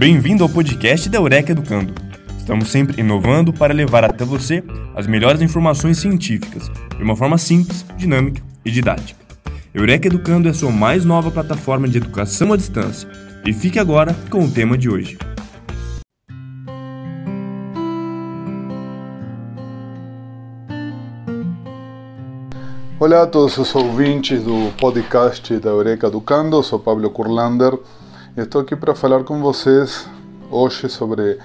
Bem-vindo ao podcast da Eureka Educando. Estamos sempre inovando para levar até você as melhores informações científicas de uma forma simples, dinâmica e didática. Eureka Educando é a sua mais nova plataforma de educação à distância. E fique agora com o tema de hoje. Olá a todos os ouvintes do podcast da Eureka Educando, sou Pablo Kurlander Estou aqui para falar com vocês hoje sobre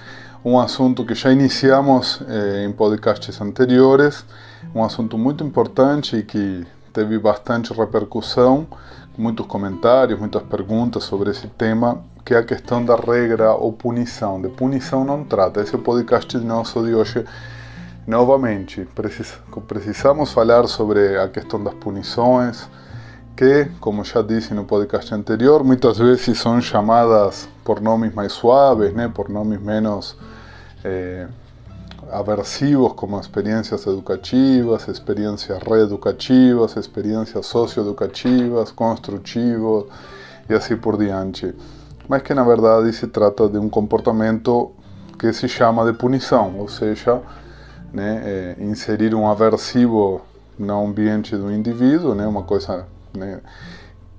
um assunto que já iniciamos eh, em podcasts anteriores, um assunto muito importante e que teve bastante repercussão, muitos comentários, muitas perguntas sobre esse tema, que é a questão da regra ou punição. De punição não trata. Esse é o podcast nosso de hoje. Novamente, precisamos falar sobre a questão das punições que, como já disse no podcast anterior, muitas vezes são chamadas por nomes mais suaves, por nomes menos eh, aversivos, como experiências educativas, experiências reeducativas, experiências socioeducativas, construtivas e assim por diante. Mas que na verdade se trata de um comportamento que se chama de punição, ou seja, é, inserir um aversivo no ambiente do indivíduo, uma coisa né,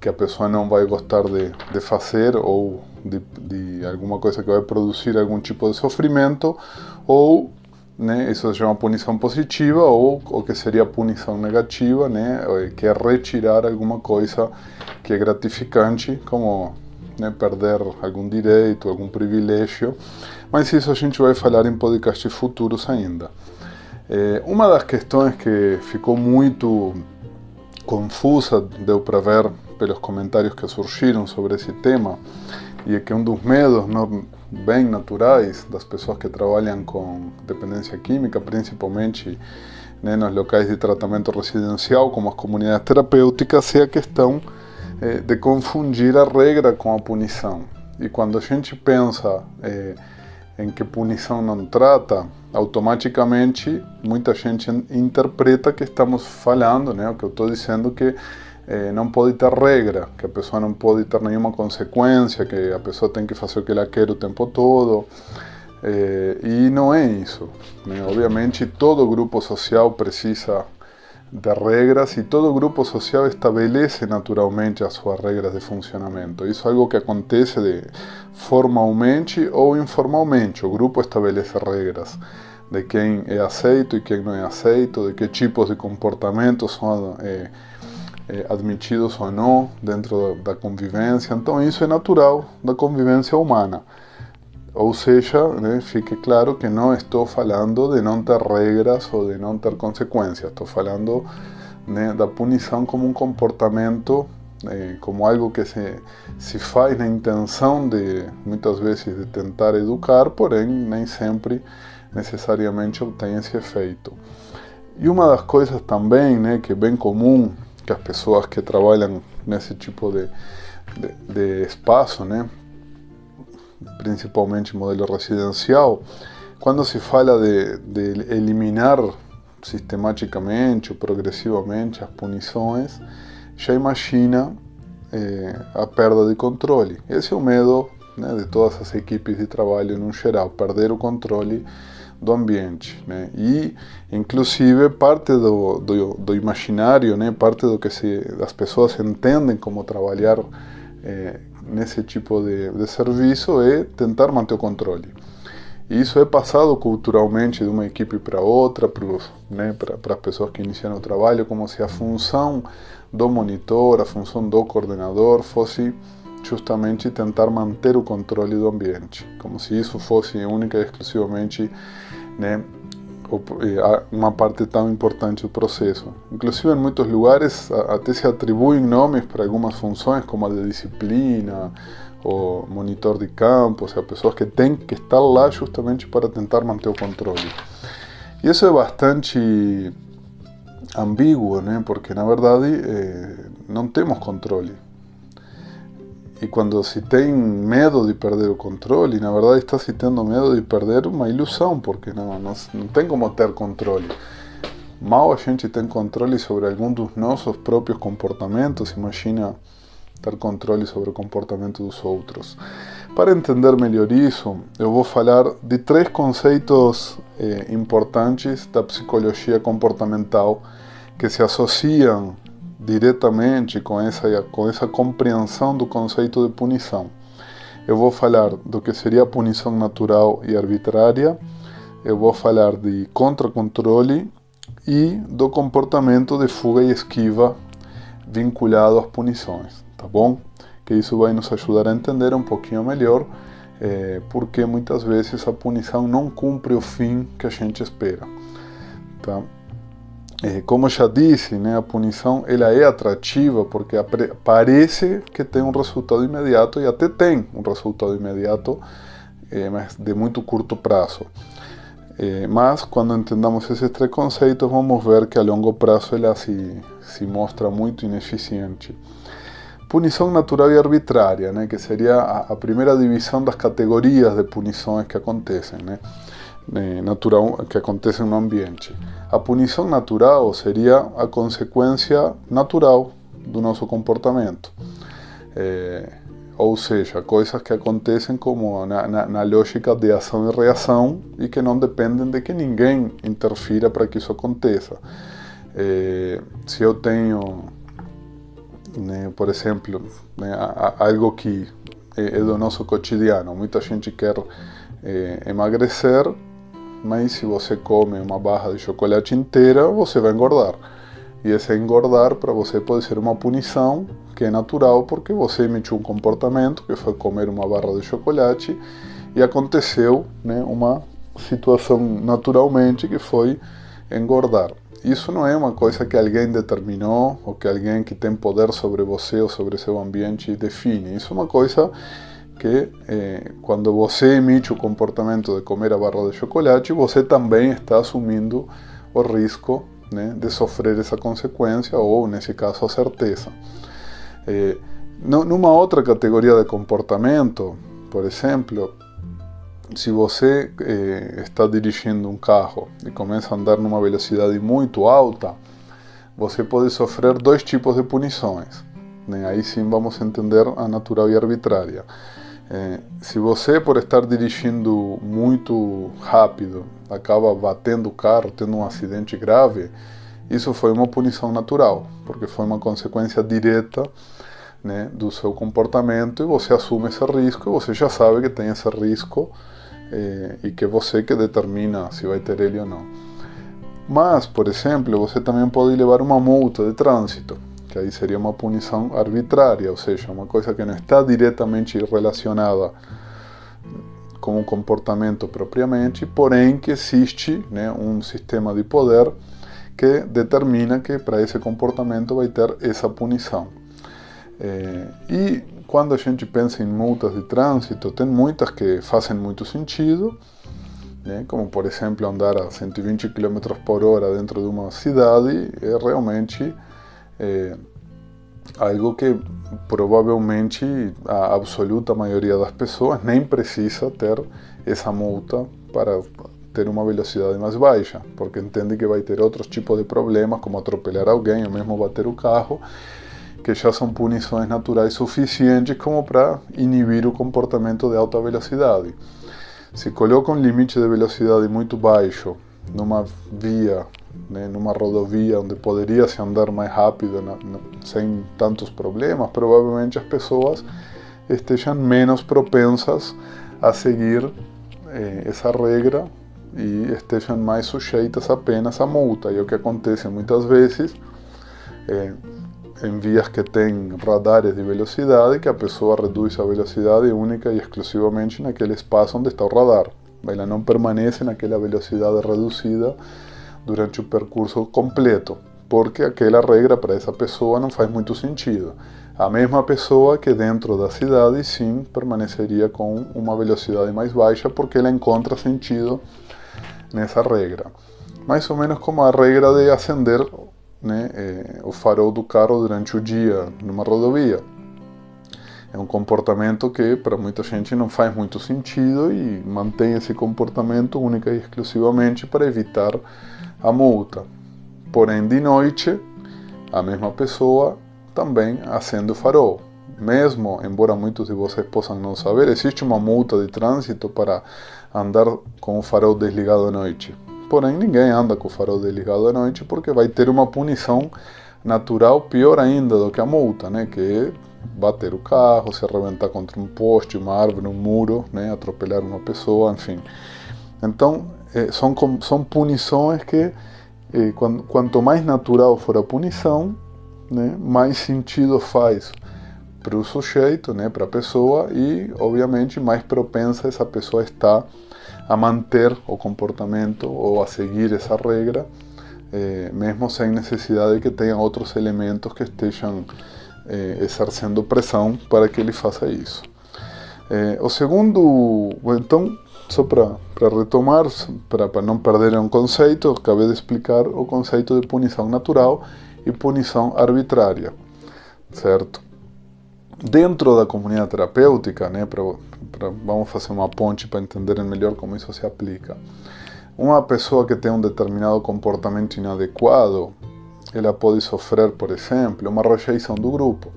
que a pessoa não vai gostar de, de fazer ou de, de, alguma coisa que vai produzir algum tipo de sofrimento, ou né, isso se chama punição positiva, ou o que seria punição negativa, né, que é retirar alguma coisa que é gratificante, como né, perder algum direito, algum privilégio. Mas isso a gente vai falar em podcasts futuros ainda. É, uma das questões que ficou muito confusa, deu para ver pelos comentários que surgiram sobre esse tema, e é que um dos medos não, bem naturais das pessoas que trabalham com dependência química, principalmente né, nos locais de tratamento residencial, como as comunidades terapêuticas, é a questão eh, de confundir a regra com a punição. E quando a gente pensa eh, em que punição não trata, automaticamente muita gente interpreta que estamos falando, né, o que eu estou dizendo que eh, não pode ter regra, que a pessoa não pode ter nenhuma consequência, que a pessoa tem que fazer o que ela quer o tempo todo. Eh, e não é isso. Né? Obviamente, todo grupo social precisa de regras e todo grupo social estabelece naturalmente as suas regras de funcionamento. Isso é algo que acontece de formalmente ou informalmente. O grupo estabelece regras de quem é aceito e quem não é aceito, de que tipos de comportamentos são é, é, admitidos ou não dentro da convivência. Então isso é natural da convivência humana. Ou seja, né, fique claro que não estou falando de não ter regras ou de não ter consequências. Estou falando né, da punição como um comportamento, eh, como algo que se, se faz na intenção de, muitas vezes, de tentar educar, porém nem sempre necessariamente obtém esse efeito. E uma das coisas também né, que é bem comum que as pessoas que trabalham nesse tipo de, de, de espaço, né, principalmente modelo residencial, quando se fala de, de eliminar sistematicamente ou progressivamente as punições, já imagina eh, a perda de controle. Esse é o medo né, de todas as equipes de trabalho no geral, perder o controle do ambiente. Né? E, inclusive, parte do, do, do imaginário, né, parte do que se, as pessoas entendem como trabalhar eh, nesse tipo de, de serviço é tentar manter o controle. E isso é passado culturalmente de uma equipe para outra, para né, as pessoas que iniciam o trabalho, como se a função do monitor, a função do coordenador fosse justamente tentar manter o controle do ambiente, como se isso fosse única e exclusivamente né, uma parte tão importante do processo. Inclusive, em muitos lugares, até se atribuem nomes para algumas funções, como a de disciplina ou monitor de campo, ou seja, pessoas que têm que estar lá justamente para tentar manter o controle. E isso é bastante ambíguo, né? porque na verdade eh, não temos controle. E quando se tem medo de perder o controle, na verdade está se tendo medo de perder uma ilusão, porque não, não, não tem como ter controle. Mal a gente tem controle sobre algum dos nossos próprios comportamentos, imagina ter controle sobre o comportamento dos outros. Para entender melhor isso, eu vou falar de três conceitos eh, importantes da psicologia comportamental que se associam diretamente com essa, com essa compreensão do conceito de punição. Eu vou falar do que seria a punição natural e arbitrária, eu vou falar de contra-controle e do comportamento de fuga e esquiva vinculado às punições, tá bom? Que isso vai nos ajudar a entender um pouquinho melhor é, porque muitas vezes a punição não cumpre o fim que a gente espera, tá? É, como já disse, né, a punição ela é atrativa porque parece que tem um resultado imediato e até tem um resultado imediato, é, mas de muito curto prazo. Eh, mas quando entendamos esses três conceitos, vamos ver que a longo prazo ela se, se mostra muito ineficiente. Punição natural e arbitrária, né, que seria a, a primeira divisão das categorias de punições que acontecem, né, natural, que acontecem no ambiente. A punição natural seria a consequência natural do nosso comportamento. É, ou seja, coisas que acontecem como na, na, na, lógica de ação e reação e que não dependem de que ninguém interfira para que isso aconteça. É, se eu tenho, né, por exemplo, né, algo que é, do nosso cotidiano, muita gente quer é, emagrecer, mas se você come uma barra de chocolate inteira, você vai engordar. E esse engordar para você pode ser uma punição que é natural porque você emitiu um comportamento que foi comer uma barra de chocolate e aconteceu né, uma situação naturalmente que foi engordar. Isso não é uma coisa que alguém determinou ou que alguém que tem poder sobre você ou sobre seu ambiente define. Isso é uma coisa que eh, quando você emite o comportamento de comer a barra de chocolate, você também está assumindo o risco né, de sofrer essa consequência ou, nesse caso, a certeza. Eh, numa outra categoria de comportamento, por exemplo, se você eh, está dirigindo um carro e começa a andar numa velocidade muito alta, você pode sofrer dois tipos de punições. Né? Aí sim vamos entender a natural e arbitrária. Eh, se você, por estar dirigindo muito rápido, acaba batendo o carro, tendo um acidente grave, isso foi uma punição natural, porque foi uma consequência direta né, do seu comportamento e você assume esse risco e você já sabe que tem esse risco eh, e que é você que determina se vai ter ele ou não. Mas, por exemplo, você também pode levar uma multa de trânsito, que aí seria uma punição arbitrária, ou seja, uma coisa que não está diretamente relacionada com o comportamento propriamente, porém que existe né, um sistema de poder que determina que para esse comportamento vai ter essa punição. É, e quando a gente pensa em multas de trânsito, tem muitas que fazem muito sentido, né? como por exemplo andar a 120 km por hora dentro de uma cidade é realmente é, algo que provavelmente a absoluta maioria das pessoas nem precisa ter essa multa para ter uma velocidade mais baixa, porque entende que vai ter outros tipos de problemas, como atropelar alguém ou mesmo bater o carro, que já são punições naturais suficientes como para inibir o comportamento de alta velocidade. Se coloca um limite de velocidade muito baixo numa via, né, numa rodovia onde poderia se andar mais rápido, na, na, sem tantos problemas, provavelmente as pessoas estejam menos propensas a seguir eh, essa regra e estejam mais sujeitas apenas à multa. E é o que acontece muitas vezes. Eh, em vias que têm radares de velocidade, que a pessoa reduz a velocidade única e exclusivamente naquele espaço onde está o radar. Ela não permanece naquela velocidade reduzida durante o percurso completo, porque aquela regra para essa pessoa não faz muito sentido. A mesma pessoa que dentro da cidade sim permaneceria com uma velocidade mais baixa porque ela encontra sentido nessa regra. Mais ou menos como a regra de acender né, é, o farol do carro durante o dia numa rodovia. É um comportamento que para muita gente não faz muito sentido e mantém esse comportamento única e exclusivamente para evitar a multa. Porém, de noite, a mesma pessoa também acende o farol. mesmo, embora muitos de vocês possam não saber, existe uma multa de trânsito para andar com o farol desligado à noite. Porém, ninguém anda com o farol desligado à noite porque vai ter uma punição natural pior ainda do que a multa, né? Que é bater o carro, se arrebentar contra um poste, uma árvore, um muro, né? atropelar uma pessoa, enfim. Então, eh, são, são punições que, eh, quando, quanto mais natural for a punição, né? mais sentido faz para o sujeito, né? para a pessoa, e, obviamente, mais propensa essa pessoa está a manter o comportamento ou a seguir essa regra, eh, mesmo sem necessidade de que tenha outros elementos que estejam exercendo pressão para que ele faça isso. O segundo, então, só para retomar, para não perder um conceito, acabei de explicar o conceito de punição natural e punição arbitrária, certo? Dentro da comunidade terapêutica, né, pra, pra, vamos fazer uma ponte para entender melhor como isso se aplica. Uma pessoa que tem um determinado comportamento inadequado, ela pode sofrer, por exemplo, uma rejeição do grupo.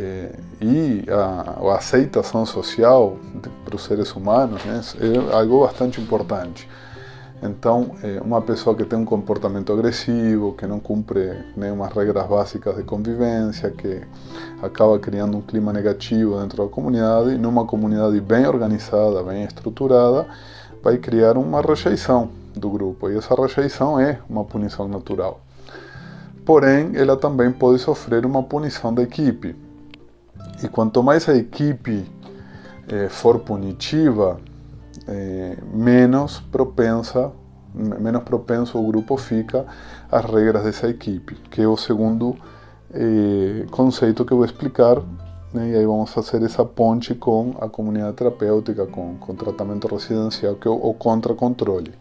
É, e a, a, aceitação social para os seres humanos né, é algo bastante importante. Então, é, uma pessoa que tem um comportamento agressivo, que não cumpre nenhuma regras básicas de convivência, que acaba criando um clima negativo dentro da comunidade, numa comunidade bem organizada, bem estruturada, vai criar uma rejeição do grupo. E essa rejeição é uma punição natural porém ela também pode sofrer uma punição da equipe. E quanto mais a equipe eh, for punitiva, eh, menos propensa, menos propenso o grupo fica às regras dessa equipe, que é o segundo eh, conceito que eu vou explicar. Né? E aí vamos fazer essa ponte com a comunidade terapêutica, com, com tratamento residencial, que é o, contra-controle.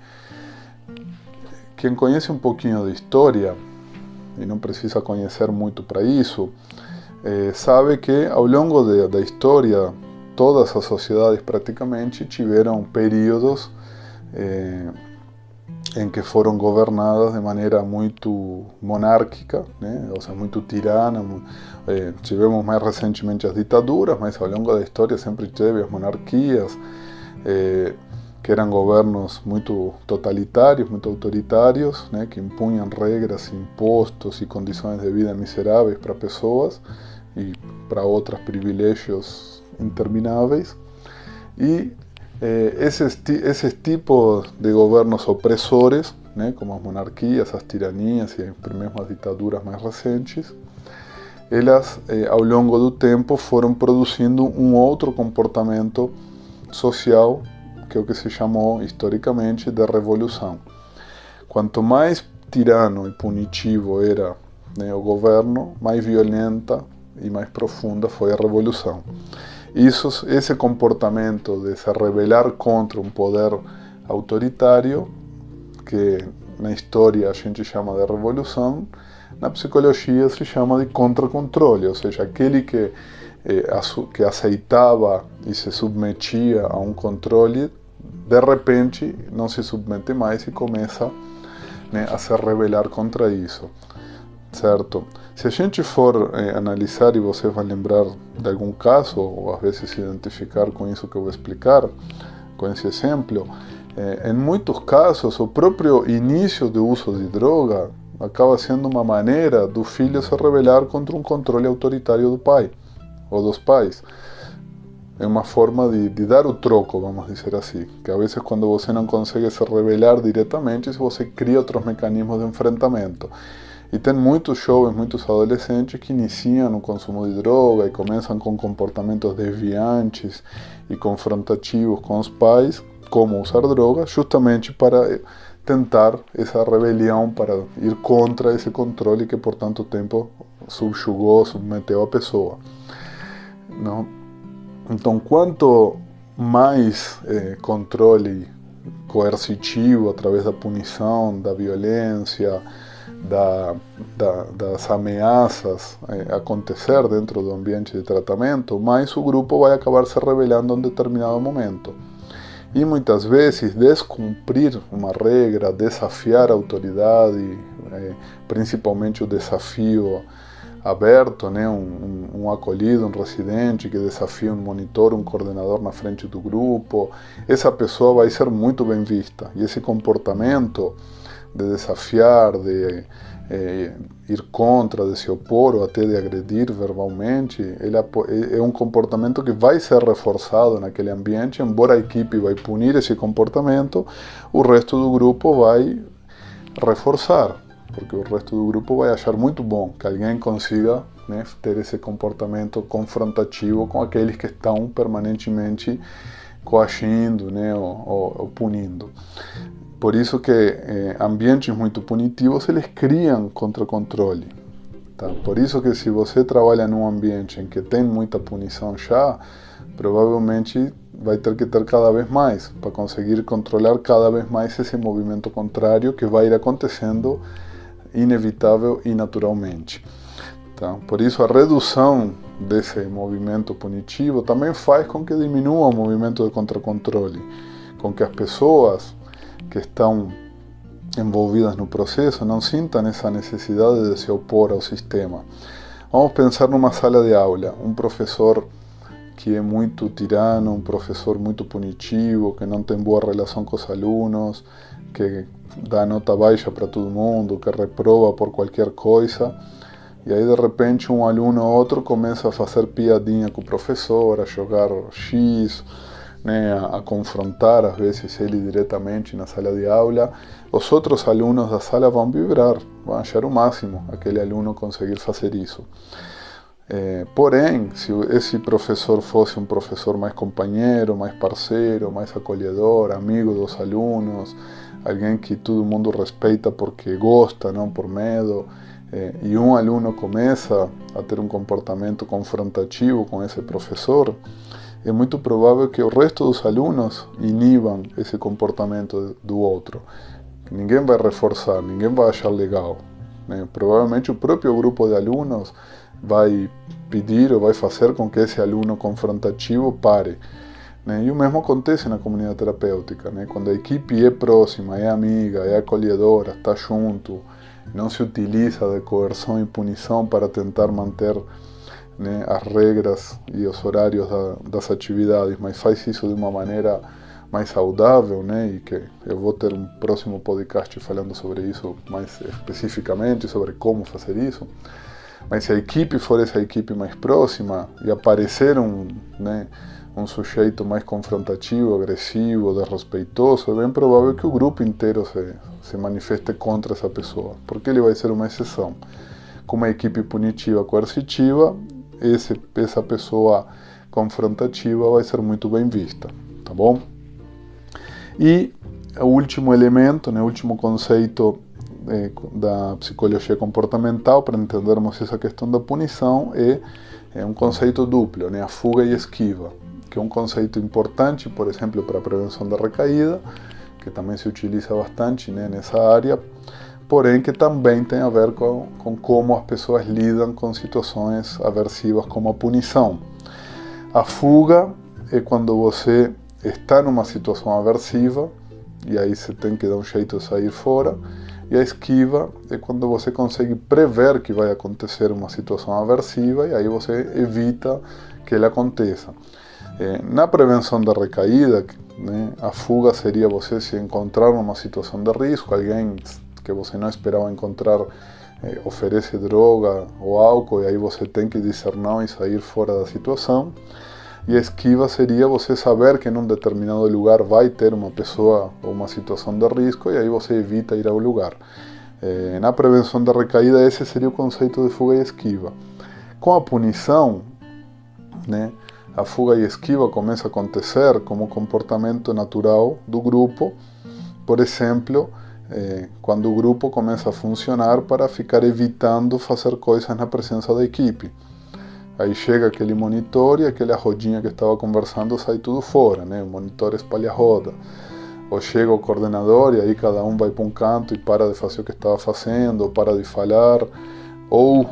Quem conhece um pouquinho de história e não precisa conhecer muito para isso, é, sabe que ao longo de, da história todas as sociedades praticamente tiveram períodos é, em que foram governadas de maneira muito monárquica, né? ou seja, muito tirana. É, tivemos mais recentemente as ditaduras, mas ao longo da história sempre teve as monarquias. É, que eram governos muito totalitários, muito autoritários, né, que impunham regras, impostos e condições de vida miseráveis para pessoas e para outras privilégios intermináveis. E eh, esses, esses tipos de governos opressores, né, como as monarquias, as tiranias e mesmo as ditaduras mais recentes, elas, eh, ao longo do tempo, foram produzindo um outro comportamento social que é o que se chamou historicamente de revolução. Quanto mais tirano e punitivo era né, o governo, mais violenta e mais profunda foi a revolução. Isso, esse comportamento de se rebelar contra um poder autoritário, que na história a gente chama de revolução, na psicologia se chama de contra-controle, ou seja, aquele que que aceitava e se submetia a um controle, de repente não se submete mais e começa né, a se rebelar contra isso, certo? Se a gente for eh, analisar e você vai lembrar de algum caso, ou às vezes se identificar com isso que eu vou explicar, com esse exemplo, eh, em muitos casos o próprio início do uso de droga acaba sendo uma maneira do filho se rebelar contra um controle autoritário do pai ou dos pais. É uma forma de, de, dar o troco, vamos dizer assim. Que a vezes, quando você não consegue se revelar diretamente, você cria outros mecanismos de enfrentamento. E tem muitos jovens, muitos adolescentes que iniciam o consumo de droga e começam com comportamentos desviantes e confrontativos com os pais, como usar droga, justamente para tentar essa rebelião, para ir contra esse controle que por tanto tempo subjugou, submeteu a pessoa. Não? Então, quanto mais eh, controle coercitivo através da punição, da violência, da, da, das ameaças eh, acontecer dentro do ambiente de tratamento, mais o grupo vai acabar se rebelando em determinado momento. E muitas vezes descumprir uma regra, desafiar a autoridade, eh, principalmente o desafio aberto, né? Um, um, um, acolhido, um residente que desafia um monitor, um coordenador na frente do grupo, essa pessoa vai ser muito bem vista. E esse comportamento de desafiar, de é, ir contra, de se opor ou até de agredir verbalmente, ele é um comportamento que vai ser reforçado naquele ambiente, embora a equipe vai punir esse comportamento, o resto do grupo vai reforçar, porque o resto do grupo vai achar muito bom que alguém consiga né, ter esse comportamento confrontativo com aqueles que estão permanentemente coagindo né, ou, ou, ou punindo. Por isso que eh, ambientes muito punitivos eles criam contra-controle. Tá? Por isso que se você trabalha num ambiente em que tem muita punição já, provavelmente vai ter que ter cada vez mais para conseguir controlar cada vez mais esse movimento contrário que vai ir acontecendo inevitável e naturalmente. Tá? Por isso a redução desse movimento punitivo também faz com que diminua o movimento de contra-controle, com que as pessoas que estão envolvidas no processo não sintam essa necessidade de se opor ao sistema. Vamos pensar numa sala de aula, um professor que é muito tirano, um professor muito punitivo, que não tem boa relação com os alunos, que dá nota baixa para todo mundo, que reprova por qualquer coisa. E aí de repente um aluno ou outro começa a fazer piadinha com o professor, a jogar X, né, a, a, confrontar às vezes ele diretamente na sala de aula, os outros alunos da sala vão vibrar, vão achar o máximo aquele aluno conseguir fazer isso. É, porém, se esse professor fosse um professor mais companheiro, mais parceiro, mais acolhedor, amigo dos alunos, alguém que todo mundo respeita porque gosta, não por medo, e um aluno começa a ter um comportamento confrontativo com esse professor, é muito provável que o resto dos alunos inibam esse comportamento do outro. Ninguém vai reforçar, ninguém vai achar legal. Né? Provavelmente o próprio grupo de alunos vai pedir ou vai fazer com que esse aluno confrontativo pare. Né? E o mesmo acontece na comunidade terapêutica. Né? Quando a equipe é próxima, é amiga, é acolhedora, está junto, não se utiliza de coerção e punição para tentar manter né, as regras e os horários da, das atividades, mas faz isso de uma maneira mais saudável, né, e que eu vou ter um próximo podcast falando sobre isso mais especificamente, sobre como fazer isso. Mas se a equipe for essa equipe mais próxima e aparecer um, né, um sujeito mais confrontativo, agressivo, desrespeitoso, é bem provável que o grupo inteiro se, se manifeste contra essa pessoa, porque ele vai ser uma exceção. Com uma equipe punitiva coercitiva, esse, essa pessoa confrontativa vai ser muito bem vista, tá bom? E o último elemento, né, o último conceito é, da psicologia comportamental para entendermos essa questão da punição é, é um conceito duplo, né, a fuga e esquiva, que é um conceito importante, por exemplo, para a prevenção da recaída, que também se utiliza bastante nessa área, porém que também tem a ver com, com como as pessoas lidam com situações aversivas como a punição. A fuga é quando você está numa situação aversiva e aí você tem que dar um jeito de sair fora. E a esquiva é quando você consegue prever que vai acontecer uma situação aversiva e aí você evita que ela aconteça. É, na prevenção da recaída, né, a fuga seria você se encontrar numa situação de risco, alguém que você não esperava encontrar eh, oferece droga ou álcool e aí você tem que dizer e sair fora da situação. E a esquiva seria você saber que em um determinado lugar vai ter uma pessoa ou uma situação de risco e aí você evita ir ao lugar. Eh, na prevenção da recaída, esse seria o conceito de fuga e esquiva. Com a punição, né, a fuga e esquiva começa a acontecer como comportamento natural do grupo. Por exemplo, quando o grupo começa a funcionar para ficar evitando fazer coisas na presença da equipe. Aí chega aquele monitor e aquela rodinha que estava conversando sai tudo fora, né? O monitor espalha roda. Ou chega o coordenador e aí cada um vai para um canto e para de fazer o que estava fazendo, ou para de falar, ou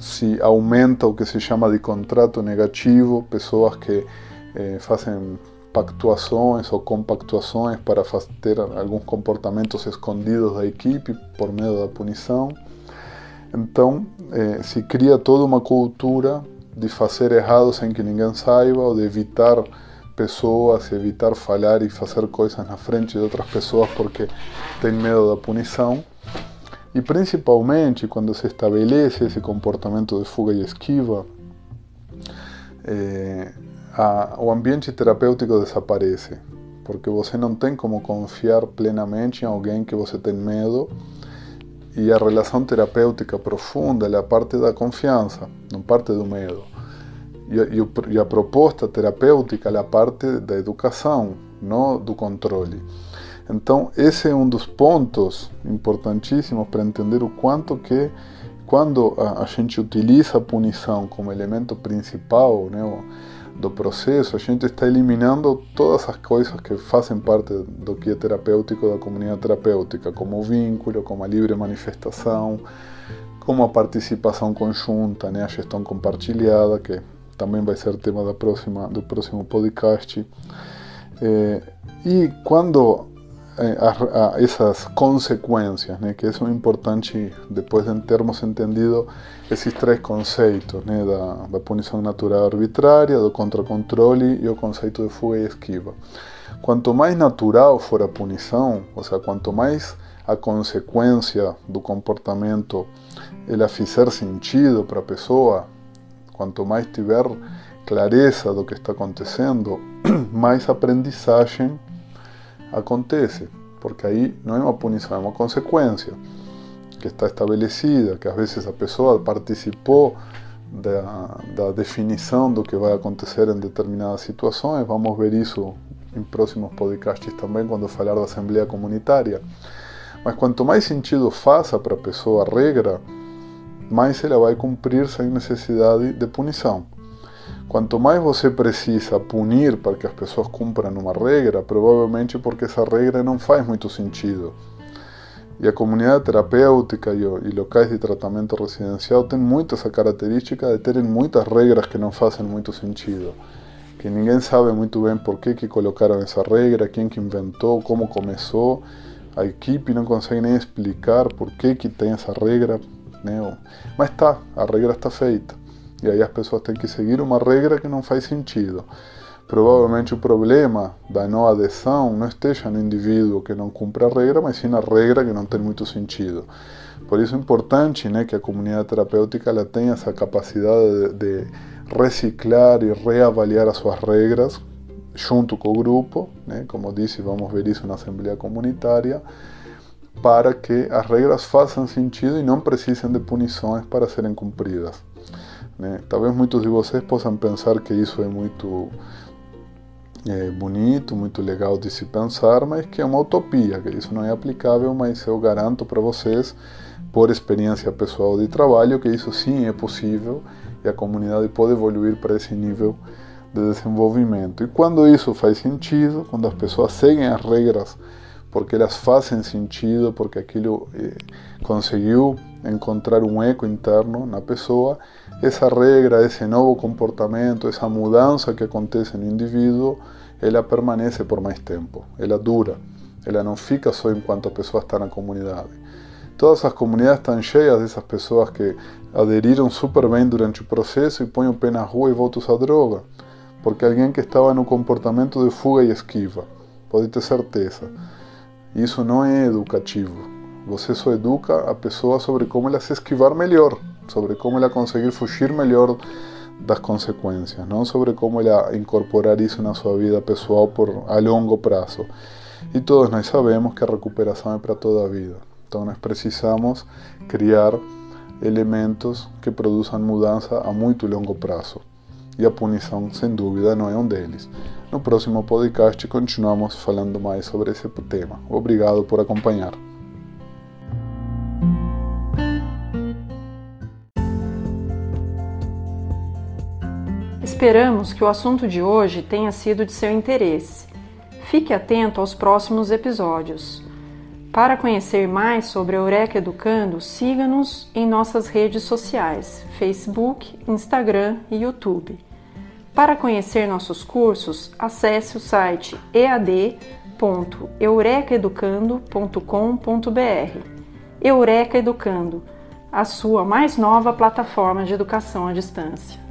se aumenta o que se chama de contrato negativo, pessoas que eh, fazem pactuações ou compactuações para ter alguns comportamentos escondidos da equipe por medo da punição. Então, eh, se cria toda uma cultura de fazer errado sem que ninguém saiba, ou de evitar pessoas, evitar falar e fazer coisas na frente de outras pessoas porque tem medo da punição. E principalmente quando se estabelece esse comportamento de fuga e esquiva, eh, a, o ambiente terapêutico desaparece, porque você não tem como confiar plenamente em alguém que você tem medo. E a relação terapêutica profunda é a parte da confiança, não parte do medo. E, e, e a proposta terapêutica é a parte da educação, não do controle. Então, esse é um dos pontos importantíssimos para entender o quanto que quando a, gente utiliza a punição como elemento principal né, do processo, a gente está eliminando todas as coisas que fazem parte do que é terapêutico da comunidade terapêutica, como o vínculo, como a livre manifestação, como a participação conjunta, né, a gestão compartilhada, que também vai ser tema da próxima, do próximo podcast. É, e quando a, a essas consequências, né, que é importante depois de termos entendido esses três conceitos, né, da, da punição natural arbitrária, do contra-controle e o conceito de fuga e esquiva. Quanto mais natural for a punição, ou seja, quanto mais a consequência do comportamento ela fizer sentido para a pessoa, quanto mais tiver clareza do que está acontecendo, mais aprendizagem acontece, porque aí não é uma punição, é uma consequência que está estabelecida, que às vezes a pessoa participou da, definição do que vai acontecer em determinadas situações. Vamos ver isso em próximos podcasts também, quando falar da Assembleia Comunitária. Mas quanto mais sentido faça para a pessoa a regra, mais ela vai cumprir sem necessidade de punição. Quanto mais você precisa punir para que as pessoas cumpram uma regra, provavelmente porque essa regra não faz muito sentido. E a comunidade terapêutica e, e locais de tratamento residencial têm muito essa característica de terem muitas regras que não fazem muito sentido. Que ninguém sabe muito bem por que, que colocaram essa regra, quem que inventou, como começou. A equipe não consegue nem explicar por que, que tem essa regra, né? Mas tá, a regra está feita. E aí as pessoas têm que seguir uma regra que não faz sentido. Provavelmente o problema da não adesão não esteja no indivíduo que não cumpre a regra, mas sim na regra que não tem muito sentido. Por isso é importante né, que a comunidade terapêutica ela tenha essa capacidade de, reciclar e reavaliar as suas regras junto com o grupo, né? como disse, vamos ver isso na Assembleia Comunitária, para que as regras façam sentido e não precisem de punições para serem cumpridas. Né? Talvez muitos de vocês possam pensar que isso é muito é, bonito, muito legal de se pensar, mas que é uma utopia, que isso não é aplicável, mas eu garanto para vocês, por experiência pessoal de trabalho, que isso sim é possível e a comunidade pode evoluir para esse nível de desenvolvimento. E quando isso faz sentido, quando as pessoas seguem as regras porque elas fazem sentido, porque aquilo eh, conseguiu encontrar um eco interno na pessoa, essa regra, esse novo comportamento, essa mudança que acontece no indivíduo, ela permanece por mais tempo, ela dura, ela não fica só enquanto a pessoa está na comunidade. Todas as comunidades estão cheias dessas pessoas que aderiram super bem durante o processo e põem o pé rua e voltam a droga, porque alguém que estava no comportamento de fuga e esquiva, pode ter certeza. Isso não é educativo. Você só educa a pessoa sobre como ela se esquivar melhor, sobre como ela conseguir fugir melhor das consequências, não sobre como ela incorporar isso na sua vida pessoal por a longo prazo. E todos nós sabemos que a recuperação é para toda a vida. Então nós precisamos criar elementos que produzam mudança a muito longo prazo. E a punição, sem dúvida, não é um deles. No próximo podcast continuamos falando mais sobre esse tema. Obrigado por acompanhar. Esperamos que o assunto de hoje tenha sido de seu interesse. Fique atento aos próximos episódios. Para conhecer mais sobre a Eureka Educando, siga-nos em nossas redes sociais: Facebook, Instagram e YouTube. Para conhecer nossos cursos, acesse o site ead.eurekaeducando.com.br. Eureka Educando a sua mais nova plataforma de educação à distância.